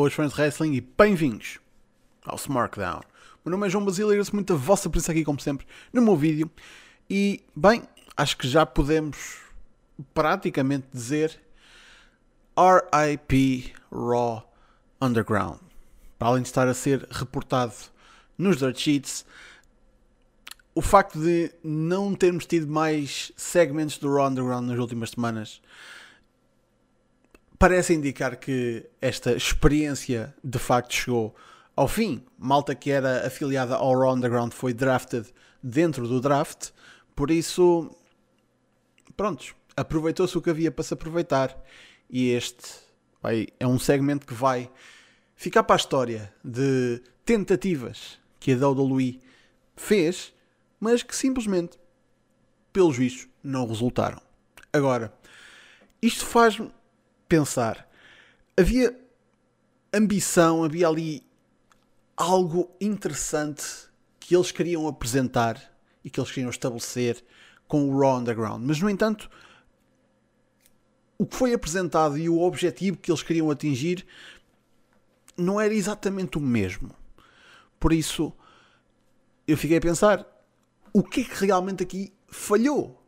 boas fãs de wrestling e bem-vindos ao SmackDown. Meu nome é João Basílio e agradeço muito a vossa presença aqui, como sempre, no meu vídeo. E, bem, acho que já podemos praticamente dizer RIP Raw Underground. Para além de estar a ser reportado nos dirt sheets, o facto de não termos tido mais segmentos do Raw Underground nas últimas semanas parece indicar que esta experiência de facto chegou ao fim. Malta que era afiliada ao Raw Underground foi drafted dentro do draft, por isso, prontos, aproveitou-se o que havia para se aproveitar. E este vai, é um segmento que vai ficar para a história de tentativas que a WWE fez, mas que simplesmente, pelos vistos, não resultaram. Agora, isto faz-me pensar. Havia ambição, havia ali algo interessante que eles queriam apresentar e que eles queriam estabelecer com o Raw Underground. Mas, no entanto, o que foi apresentado e o objetivo que eles queriam atingir não era exatamente o mesmo. Por isso, eu fiquei a pensar o que é que realmente aqui falhou.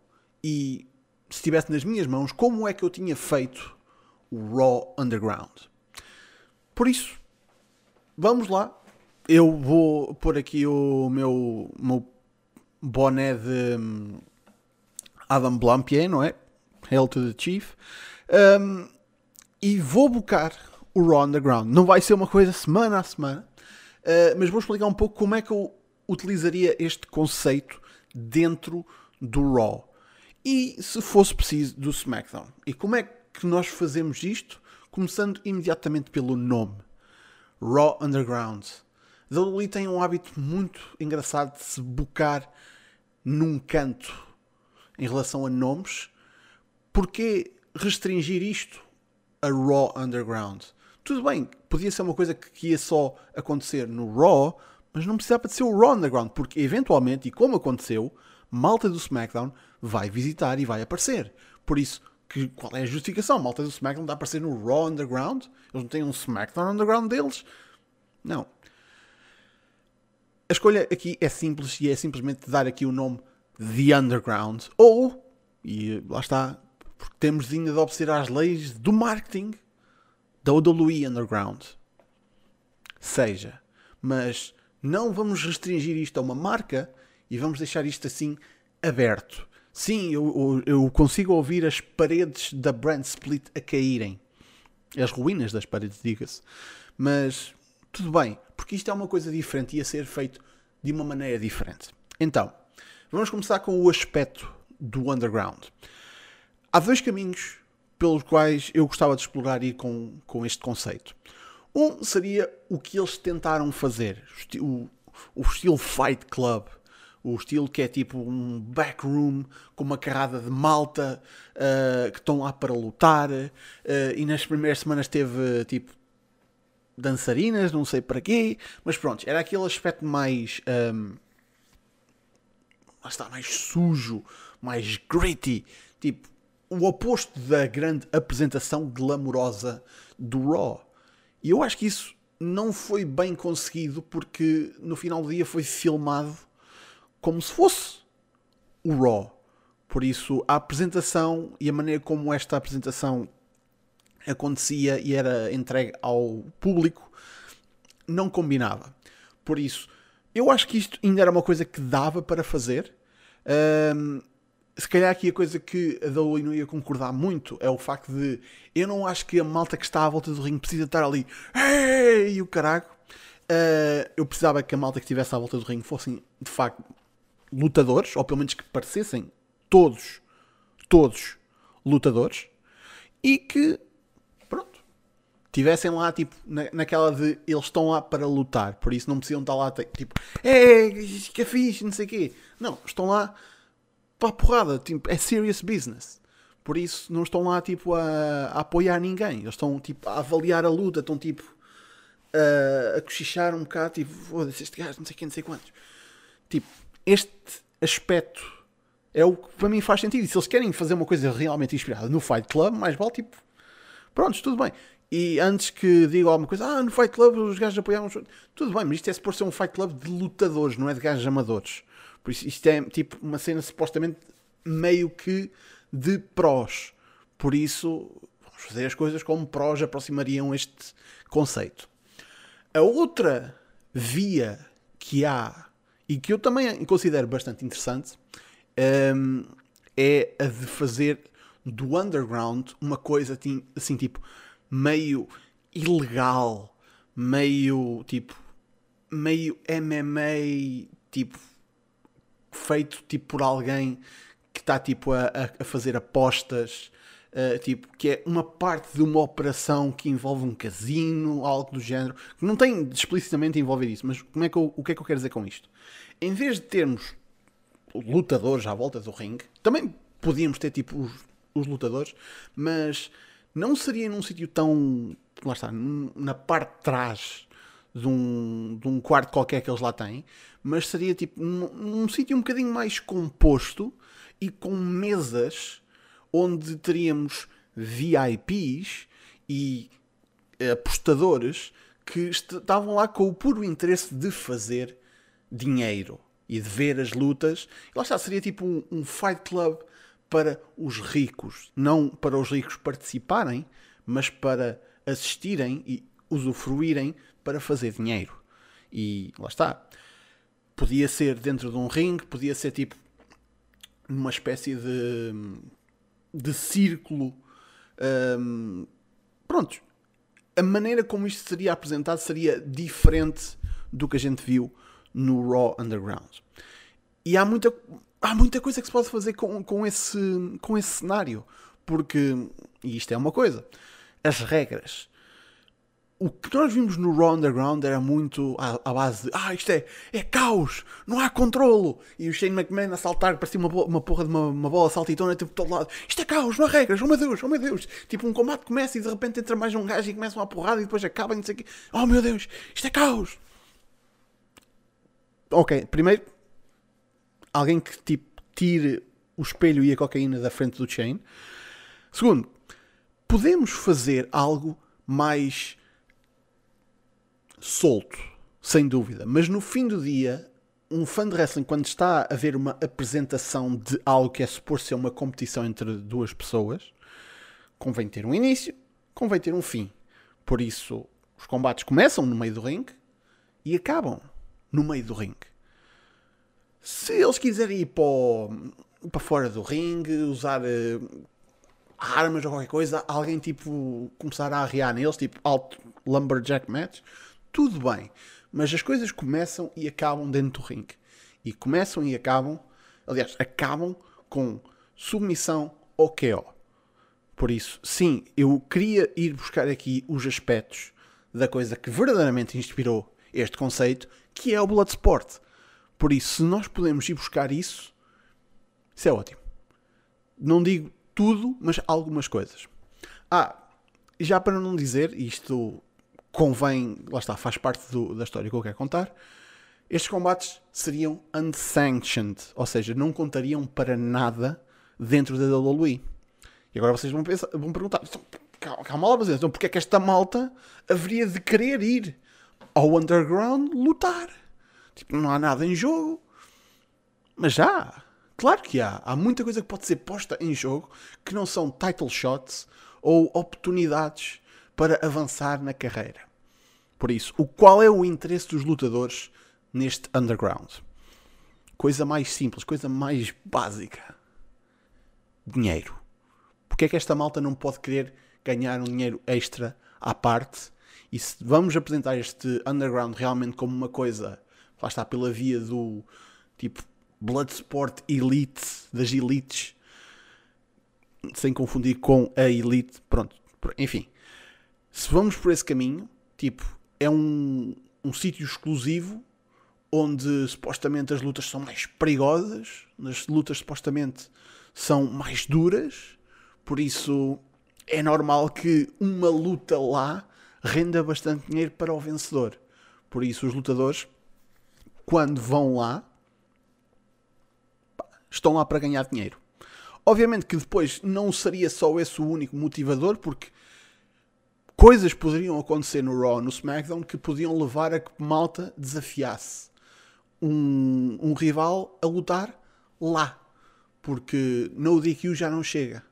E se estivesse nas minhas mãos, como é que eu tinha feito o Raw Underground. Por isso, vamos lá. Eu vou pôr aqui o meu, meu boné de um, Adam Blampier, não é? Hail to the Chief. Um, e vou buscar o Raw Underground. Não vai ser uma coisa semana a semana, uh, mas vou explicar um pouco como é que eu utilizaria este conceito dentro do Raw. E se fosse preciso do SmackDown. E como é que nós fazemos isto? Começando imediatamente pelo nome. Raw Underground. A tem um hábito muito engraçado de se bocar num canto em relação a nomes. Porquê restringir isto a Raw Underground? Tudo bem, podia ser uma coisa que ia só acontecer no Raw, mas não precisava de ser o Raw Underground, porque eventualmente, e como aconteceu, malta do SmackDown vai visitar e vai aparecer. Por isso, que, qual é a justificação? Malta do SmackDown dá para ser no Raw Underground? Eles não têm um SmackDown Underground deles? Não. A escolha aqui é simples e é simplesmente dar aqui o nome The Underground ou, e lá está, porque temos ainda de obedecer às leis do marketing da WWE Underground. Seja, mas não vamos restringir isto a uma marca e vamos deixar isto assim aberto. Sim, eu, eu consigo ouvir as paredes da Brand Split a caírem. As ruínas das paredes, diga-se. Mas tudo bem, porque isto é uma coisa diferente e a ser feito de uma maneira diferente. Então, vamos começar com o aspecto do underground. Há dois caminhos pelos quais eu gostava de explorar e com, com este conceito. Um seria o que eles tentaram fazer, o, o estilo Fight Club o estilo que é tipo um backroom com uma carrada de malta uh, que estão lá para lutar uh, e nas primeiras semanas teve tipo dançarinas, não sei para quê, mas pronto, era aquele aspecto mais um, lá está, mais sujo, mais gritty, tipo o oposto da grande apresentação glamourosa do Raw. E eu acho que isso não foi bem conseguido porque no final do dia foi filmado como se fosse o Raw. Por isso, a apresentação e a maneira como esta apresentação acontecia e era entregue ao público não combinava. Por isso, eu acho que isto ainda era uma coisa que dava para fazer. Um, se calhar aqui a coisa que a WWE não ia concordar muito é o facto de eu não acho que a malta que está à volta do ringue precisa estar ali hey! e o caraco. Uh, eu precisava que a malta que estivesse à volta do ringue fossem de facto lutadores, ou pelo menos que parecessem todos, todos lutadores, e que, pronto, tivessem lá, tipo, na, naquela de eles estão lá para lutar, por isso não precisam estar lá, tipo, é, que é fixe, não sei o quê. Não, estão lá para a porrada, tipo, é serious business. Por isso não estão lá, tipo, a, a apoiar ninguém. Eles estão, tipo, a avaliar a luta, estão, tipo, a, a cochichar um bocado, tipo, foda-se, este gajo, não sei quem, não sei quantos. Tipo, este aspecto é o que para mim faz sentido. E se eles querem fazer uma coisa realmente inspirada no Fight Club, mais vale tipo. Prontos, tudo bem. E antes que diga alguma coisa, ah, no Fight Club os gajos apoiavam. Tudo bem, mas isto é por ser um Fight Club de lutadores, não é de gajos amadores. Por isso, isto é tipo uma cena supostamente meio que de prós. Por isso, vamos fazer as coisas como prós aproximariam este conceito. A outra via que há e que eu também considero bastante interessante um, é a de fazer do underground uma coisa assim tipo meio ilegal, meio tipo meio MMA tipo feito tipo por alguém que está tipo a, a, fazer apostas uh, tipo que é uma parte de uma operação que envolve um casino algo do género que não tem explicitamente envolver isso mas como é que eu, o que é que eu quero dizer com isto em vez de termos lutadores à volta do ringue também podíamos ter tipo os, os lutadores mas não seria num sítio tão. Lá está, na parte de trás de um, de um quarto qualquer que eles lá têm, mas seria tipo num, num sítio um bocadinho mais composto e com mesas onde teríamos VIPs e apostadores que estavam lá com o puro interesse de fazer dinheiro e de ver as lutas. E lá está, seria tipo um, um fight club para os ricos, não para os ricos participarem, mas para assistirem e usufruírem para fazer dinheiro. E lá está. Podia ser dentro de um ringue, podia ser tipo numa espécie de, de círculo. Um, pronto. A maneira como isto seria apresentado seria diferente do que a gente viu no Raw Underground. E há muita, há muita coisa que se pode fazer com, com, esse, com esse cenário. Porque, e isto é uma coisa, as regras. O que nós vimos no Raw Underground era muito à, à base de ah, isto é, é caos, não há controlo. E o Shane McMahon a saltar, parecia uma, uma porra de uma, uma bola saltitona tipo, todo lado. Isto é caos, não há regras, oh meu Deus, oh meu Deus. Tipo, um combate começa e de repente entra mais um gajo e começa uma porrada e depois acaba e não sei o quê. Oh meu Deus, isto é caos. Ok, primeiro, alguém que tipo, tire o espelho e a cocaína da frente do chain. Segundo, podemos fazer algo mais solto, sem dúvida, mas no fim do dia, um fã de wrestling, quando está a ver uma apresentação de algo que é suposto ser uma competição entre duas pessoas, convém ter um início, convém ter um fim. Por isso, os combates começam no meio do ringue e acabam no meio do ringue. Se eles quiserem ir para, o, para fora do ringue, usar uh, armas ou qualquer coisa, alguém tipo começar a arriar neles, tipo alto lumberjack match, tudo bem. Mas as coisas começam e acabam dentro do ringue. E começam e acabam, aliás, acabam com submissão ou KO. Por isso, sim, eu queria ir buscar aqui os aspectos da coisa que verdadeiramente inspirou este conceito, que é o Bloodsport. Por isso, se nós podemos ir buscar isso, isso é ótimo. Não digo tudo, mas algumas coisas. Ah, já para não dizer, isto convém, lá está, faz parte do, da história que eu quero contar. Estes combates seriam unsanctioned, ou seja, não contariam para nada dentro da WWE. E agora vocês vão, pensar, vão perguntar: então, calma lá, mas então porque é que esta malta haveria de querer ir ao underground lutar? Tipo, não há nada em jogo. Mas já. Claro que há. Há muita coisa que pode ser posta em jogo que não são title shots ou oportunidades para avançar na carreira. Por isso, o qual é o interesse dos lutadores neste underground? Coisa mais simples, coisa mais básica. Dinheiro. Porque é que esta malta não pode querer ganhar um dinheiro extra à parte? E se vamos apresentar este underground realmente como uma coisa lá está, pela via do tipo Bloodsport Elite, das elites, sem confundir com a elite, pronto, enfim. Se vamos por esse caminho, tipo, é um, um sítio exclusivo onde supostamente as lutas são mais perigosas, as lutas supostamente são mais duras, por isso é normal que uma luta lá renda bastante dinheiro para o vencedor. Por isso os lutadores quando vão lá, estão lá para ganhar dinheiro. Obviamente que depois não seria só esse o único motivador, porque coisas poderiam acontecer no Raw, no SmackDown, que podiam levar a que malta desafiasse um, um rival a lutar lá. Porque no DQ já não chega.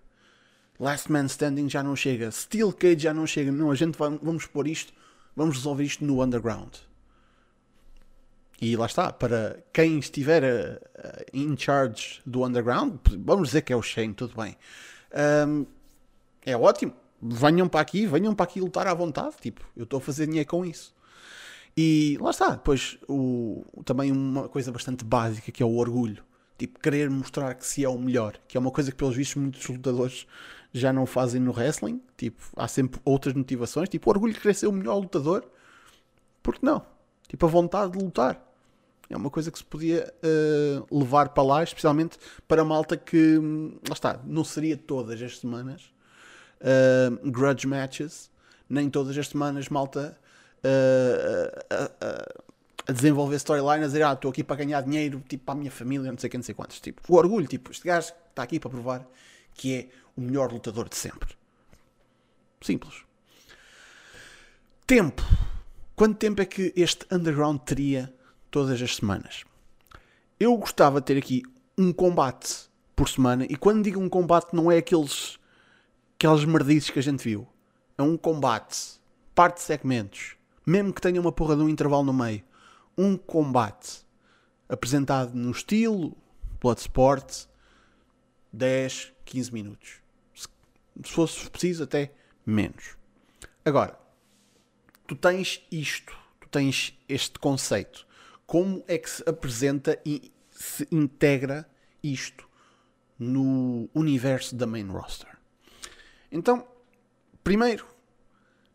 Last Man Standing já não chega. Steel Cage já não chega. Não, a gente vai, vamos pôr isto, vamos resolver isto no Underground. E lá está, para quem estiver uh, in charge do Underground, vamos dizer que é o Shane, tudo bem. Um, é ótimo. Venham para aqui, venham para aqui lutar à vontade. Tipo, eu estou a fazer dinheiro com isso. E lá está, depois o, também uma coisa bastante básica que é o orgulho. Tipo, querer mostrar que se é o melhor, que é uma coisa que pelos vistos muitos lutadores já não fazem no wrestling. Tipo, há sempre outras motivações, tipo, o orgulho de querer ser o melhor lutador. Porque não? Tipo, a vontade de lutar. É uma coisa que se podia uh, levar para lá, especialmente para a malta que, lá está, não seria todas as semanas uh, grudge matches, nem todas as semanas malta uh, a desenvolver storyline, a dizer, ah, estou aqui para ganhar dinheiro, tipo, para a minha família, não sei quem, não sei quantos. Tipo, o orgulho, tipo, este gajo está aqui para provar que é o melhor lutador de sempre. Simples. Tempo. Quanto tempo é que este underground teria todas as semanas. Eu gostava de ter aqui um combate por semana, e quando digo um combate, não é aqueles aquelas merdices que a gente viu. É um combate, parte de segmentos, mesmo que tenha uma porra de um intervalo no meio. Um combate apresentado no estilo Bloodsport, 10, 15 minutos. Se fosse preciso, até menos. Agora, tu tens isto, tu tens este conceito como é que se apresenta e se integra isto no universo da main roster. Então, primeiro,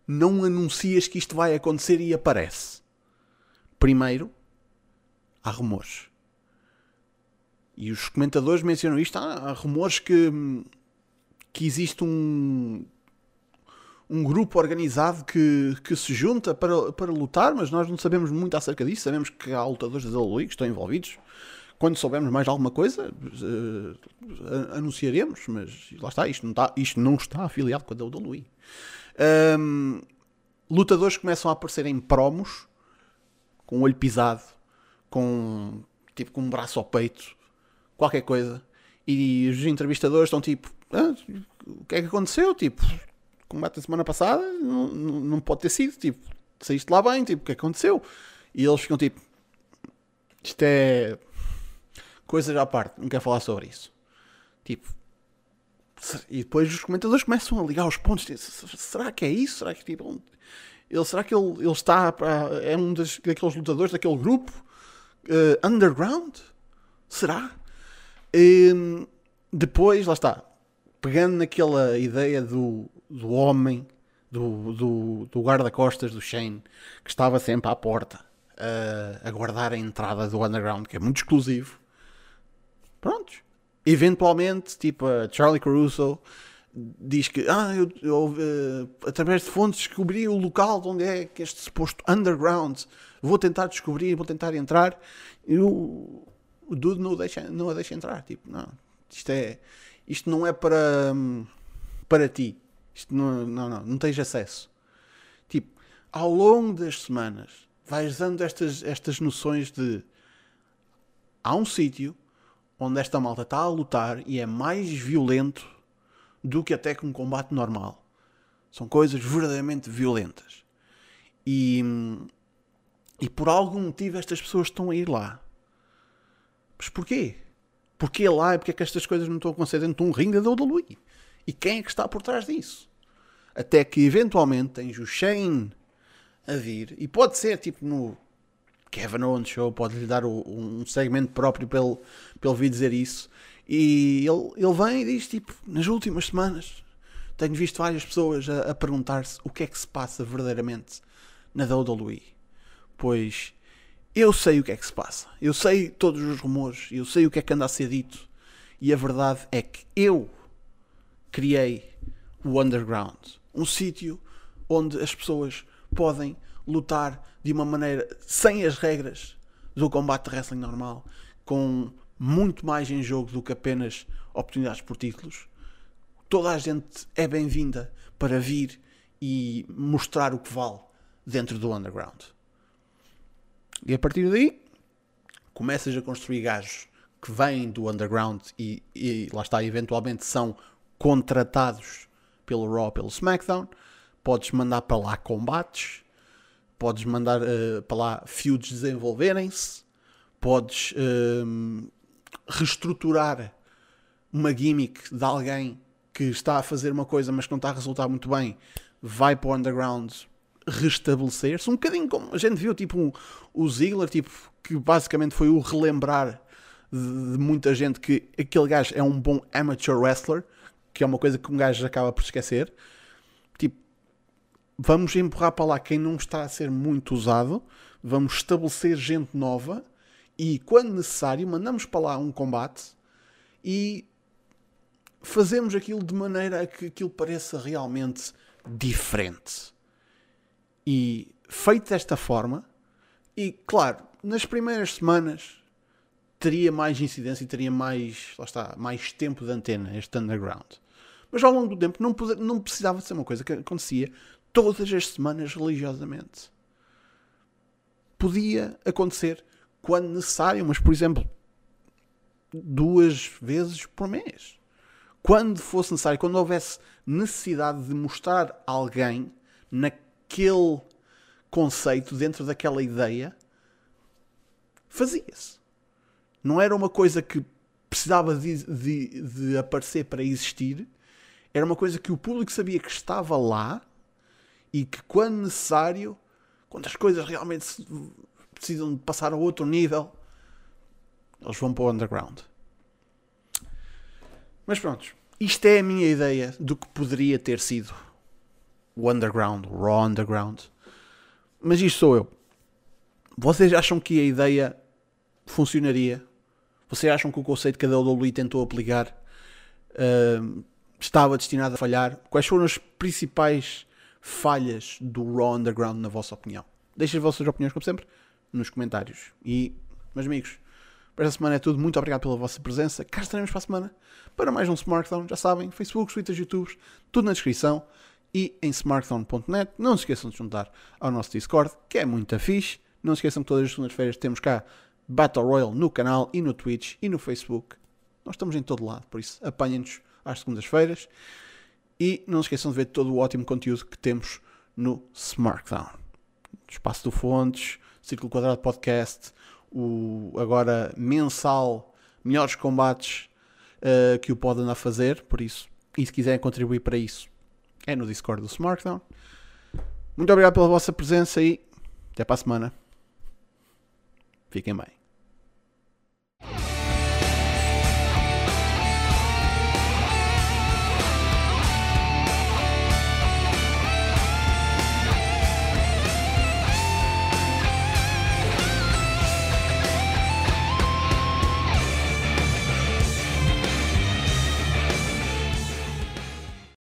não anuncias que isto vai acontecer e aparece. Primeiro, há rumores. E os comentadores mencionam isto. Há, rumores que, que existe um, um grupo organizado que, que se junta para, para lutar, mas nós não sabemos muito acerca disso. Sabemos que há lutadores da WWE que estão envolvidos. Quando soubermos mais alguma coisa, uh, anunciaremos, mas lá está, isto não está, isto não está afiliado com a WWE. Um, lutadores começam a aparecer em promos, com o olho pisado, com tipo com um braço ao peito, qualquer coisa, e os entrevistadores estão tipo, ah, o que é que aconteceu? Tipo, combate da semana passada não, não, pode ter sido, tipo, saíste lá bem, tipo, o que aconteceu? E eles ficam tipo, isto é coisas à parte, não quero falar sobre isso. Tipo, e depois os comentadores começam a ligar os pontos. Tipo, será que é isso? Será que tipo, ele, será que ele, ele está para, é um das, daqueles lutadores daquele grupo uh, underground? Será? E, depois, lá está, pegando naquela ideia do do homem, do, do, do guarda-costas do Shane, que estava sempre à porta uh, a guardar a entrada do underground, que é muito exclusivo. Prontos. Eventualmente, tipo a Charlie Caruso diz que ah, eu, eu uh, através de fontes descobri o local de onde é que este suposto underground. Vou tentar descobrir, vou tentar entrar. E o, o Dude não, deixa, não a deixa entrar. Tipo, não, isto, é, isto não é para, para ti. Isto não, não, não, não tens acesso. Tipo, ao longo das semanas, vais dando estas, estas noções de há um sítio onde esta malta está a lutar e é mais violento do que até que um combate normal. São coisas verdadeiramente violentas. E, e por algum motivo estas pessoas estão a ir lá. Mas porquê? Porquê lá e porquê é que estas coisas não estão a acontecer dentro de um ringue da WWE? E quem é que está por trás disso? Até que eventualmente tens o Shane a vir, e pode ser tipo no Kevin Owens Show, pode-lhe dar o, um segmento próprio ele, para ele vir dizer isso. E ele, ele vem e diz: tipo, nas últimas semanas tenho visto várias pessoas a, a perguntar-se o que é que se passa verdadeiramente na WWE. Pois eu sei o que é que se passa, eu sei todos os rumores, eu sei o que é que anda a ser dito, e a verdade é que eu criei o underground. Um sítio onde as pessoas podem lutar de uma maneira sem as regras do combate de wrestling normal, com muito mais em jogo do que apenas oportunidades por títulos. Toda a gente é bem-vinda para vir e mostrar o que vale dentro do underground. E a partir daí, começas a construir gajos que vêm do underground e, e lá está, eventualmente são contratados pelo Raw, pelo SmackDown. Podes mandar para lá combates, podes mandar uh, para lá feuds desenvolverem-se, podes uh, reestruturar uma gimmick de alguém que está a fazer uma coisa mas que não está a resultar muito bem, vai para o underground restabelecer-se, um bocadinho como a gente viu, tipo um, o Ziggler, tipo, que basicamente foi o relembrar de, de, muita gente que aquele gajo é um bom amateur wrestler, que é uma coisa que um gajo acaba por esquecer. Vamos empurrar para lá quem não está a ser muito usado, vamos estabelecer gente nova e, quando necessário, mandamos para lá um combate e fazemos aquilo de maneira a que aquilo pareça realmente diferente. E feito desta forma, e claro, nas primeiras semanas teria mais incidência e teria mais, lá está, mais tempo de antena este underground. Mas ao longo do tempo não, não precisava ser uma coisa que acontecia todas as semanas religiosamente. Podia acontecer quando necessário, mas por exemplo, duas vezes por mês. Quando fosse necessário, quando houvesse necessidade de mostrar alguém naquele conceito, dentro daquela ideia, fazia-se. Não era uma coisa que precisava de, de, de, aparecer para existir, era uma coisa que o público sabia que estava lá e que, quando necessário, quando as coisas realmente precisam de passar a outro nível, eles vão para o underground. Mas pronto, isto é a minha ideia do que poderia ter sido o underground, o raw underground. Mas isto sou eu. Vocês acham que a ideia funcionaria? Vocês acham que o conceito que a WWE tentou aplicar uh, estava destinado a falhar? Quais foram as principais falhas do Raw Underground, na vossa opinião? Deixem as vossas opiniões, como sempre, nos comentários. E, meus amigos, para esta semana é tudo. Muito obrigado pela vossa presença. Cá estaremos para a semana para mais um Smartphone. Já sabem, Facebook, Twitter, YouTube, tudo na descrição e em smartphone.net. Não se esqueçam de juntar ao nosso Discord, que é muito fixe. Não se esqueçam que todas as segundas-feiras temos cá Battle Royale no canal e no Twitch e no Facebook. Nós estamos em todo lado, por isso apanhem-nos às segundas-feiras. E não se esqueçam de ver todo o ótimo conteúdo que temos no Smartphone. Espaço do Fontes, Círculo Quadrado Podcast, o agora mensal melhores combates uh, que o podem a fazer, por isso, e se quiserem contribuir para isso, é no Discord do Smartdown. Muito obrigado pela vossa presença e até para a semana. Fiquem bem.